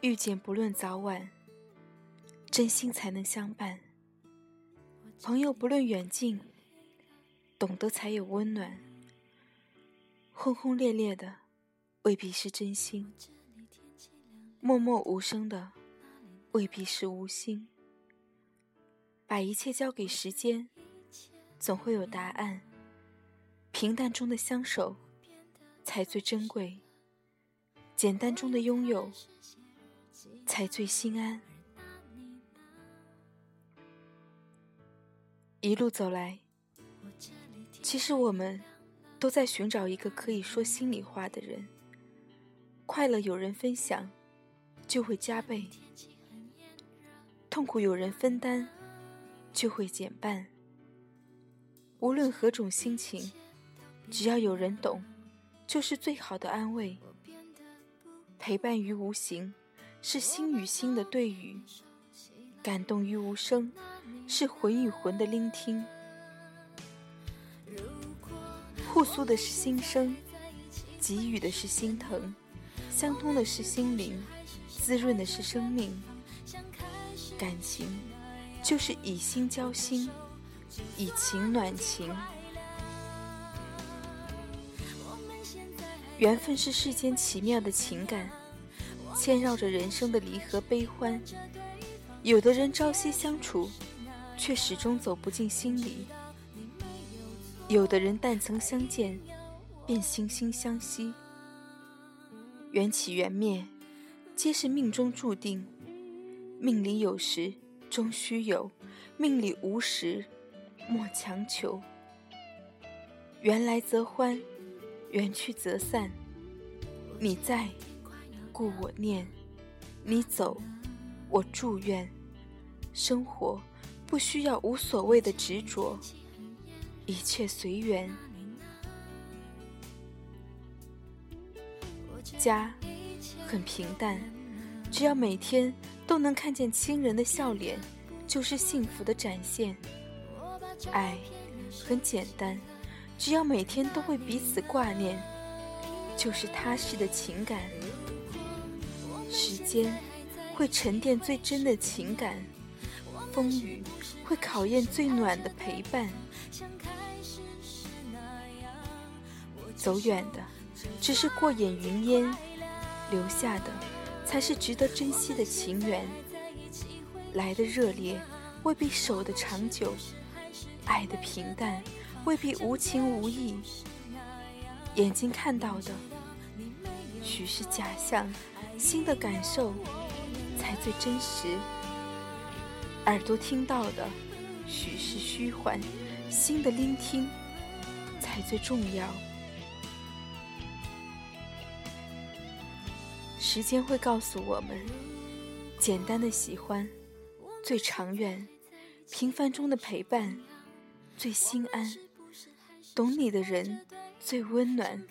遇见不论早晚，真心才能相伴；朋友不论远近，懂得才有温暖。轰轰烈烈的未必是真心，默默无声的未必是无心。把一切交给时间，总会有答案。平淡中的相守才最珍贵，简单中的拥有。才最心安。一路走来，其实我们都在寻找一个可以说心里话的人。快乐有人分享，就会加倍；痛苦有人分担，就会减半。无论何种心情，只要有人懂，就是最好的安慰。陪伴于无形。是心与心的对语，感动于无声；是魂与魂的聆听。互诉的是心声，给予的是心疼，相通的是心灵，滋润的是生命。感情就是以心交心，以情暖情。缘分是世间奇妙的情感。牵绕着人生的离合悲欢，有的人朝夕相处，却始终走不进心里；有的人但曾相见，便惺惺相惜。缘起缘灭，皆是命中注定。命里有时终须有，命里无时莫强求。缘来则欢，缘去则散。你在。故我念，你走，我祝愿。生活不需要无所谓的执着，一切随缘。家很平淡，只要每天都能看见亲人的笑脸，就是幸福的展现。爱很简单，只要每天都会彼此挂念，就是踏实的情感。间会沉淀最真的情感，风雨会考验最暖的陪伴。走远的只是过眼云烟，留下的才是值得珍惜的情缘。来的热烈未必守得长久，爱的平淡未必无情无义。眼睛看到的许是假象。心的感受才最真实，耳朵听到的许是虚幻，心的聆听才最重要。时间会告诉我们，简单的喜欢最长远，平凡中的陪伴最心安，懂你的人最温暖，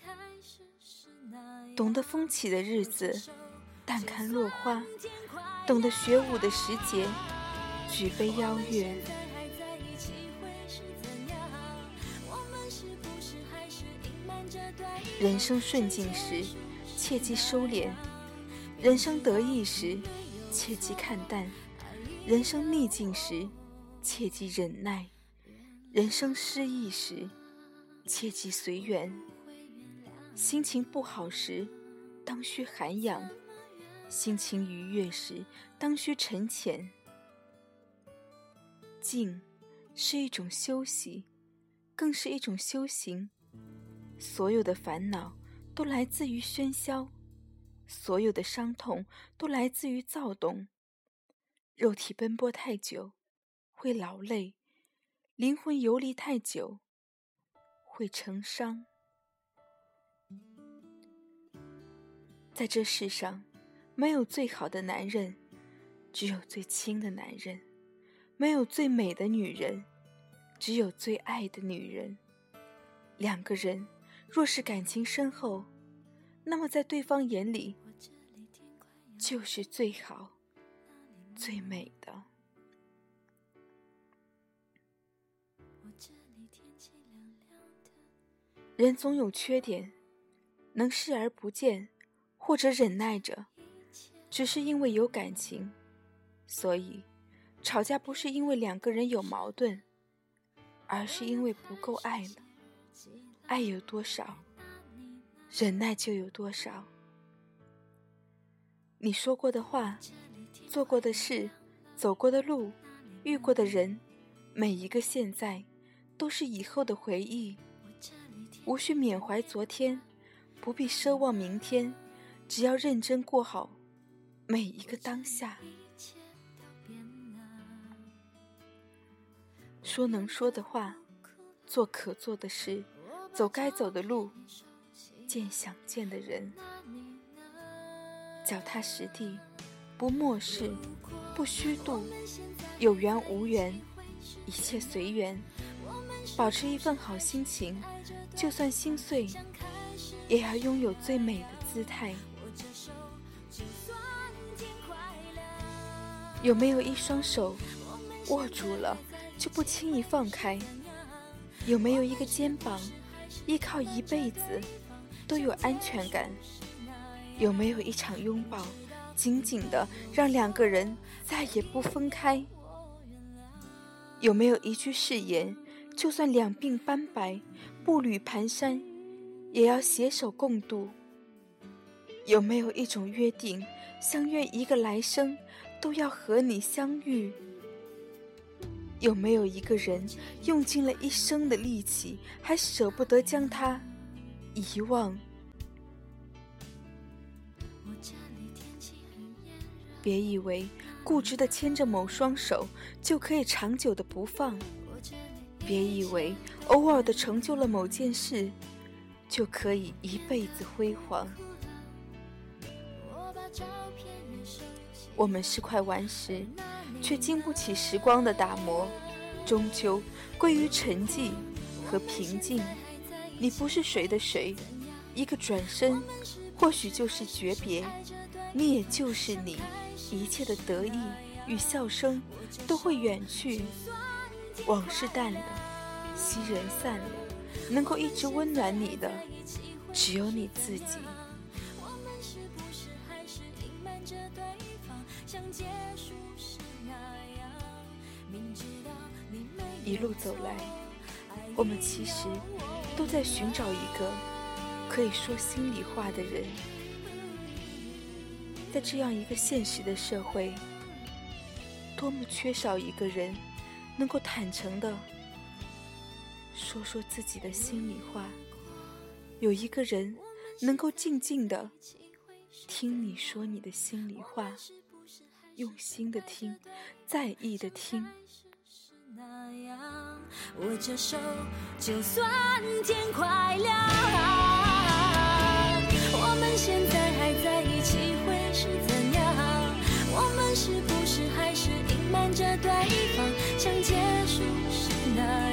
懂得风起的日子。淡看落花，懂得学舞的时节，举杯邀月。人生顺境时，切记收敛；人生得意时，切记看淡；人生逆境时，切记忍耐；人生失意时，切记随缘。心情不好时，当需涵养。心情愉悦时，当需沉潜。静是一种休息，更是一种修行。所有的烦恼都来自于喧嚣，所有的伤痛都来自于躁动。肉体奔波太久会劳累，灵魂游离太久会成伤。在这世上。没有最好的男人，只有最亲的男人；没有最美的女人，只有最爱的女人。两个人若是感情深厚，那么在对方眼里就是最好、最美的。人总有缺点，能视而不见，或者忍耐着。只是因为有感情，所以吵架不是因为两个人有矛盾，而是因为不够爱了。爱有多少，忍耐就有多少。你说过的话，做过的事，走过的路，遇过的人，每一个现在，都是以后的回忆。无需缅怀昨天，不必奢望明天，只要认真过好每一个当下。说能说的话，做可做的事，走该走的路，见想见的人，脚踏实地，不漠视，不虚度，有缘无缘，一切随缘，保持一份好心情。就算心碎，也要拥有最美的姿态。有没有一双手握住了就不轻易放开？有没有一个肩膀依靠一辈子都有安全感？有没有一场拥抱紧紧的让两个人再也不分开？有没有一句誓言？就算两鬓斑白，步履蹒跚，也要携手共度。有没有一种约定，相约一个来生都要和你相遇？有没有一个人用尽了一生的力气，还舍不得将他遗忘？别以为固执的牵着某双手，就可以长久的不放。别以为偶尔的成就了某件事，就可以一辈子辉煌。我们是块顽石，却经不起时光的打磨，终究归于沉寂和平静。你不是谁的谁，一个转身，或许就是诀别。你也就是你，一切的得意与笑声都会远去。往事淡了，昔人散了，能够一直温暖你的，只有你自己。一路走来，我们其实都在寻找一个可以说心里话的人。在这样一个现实的社会，多么缺少一个人。能够坦诚的说说自己的心里话，有一个人能够静静的听你说你的心里话，用心的听，在意的听。握着手，就算天快亮。我们现在还在一起会是怎样？我们是不是还是隐瞒着对方？像结束时那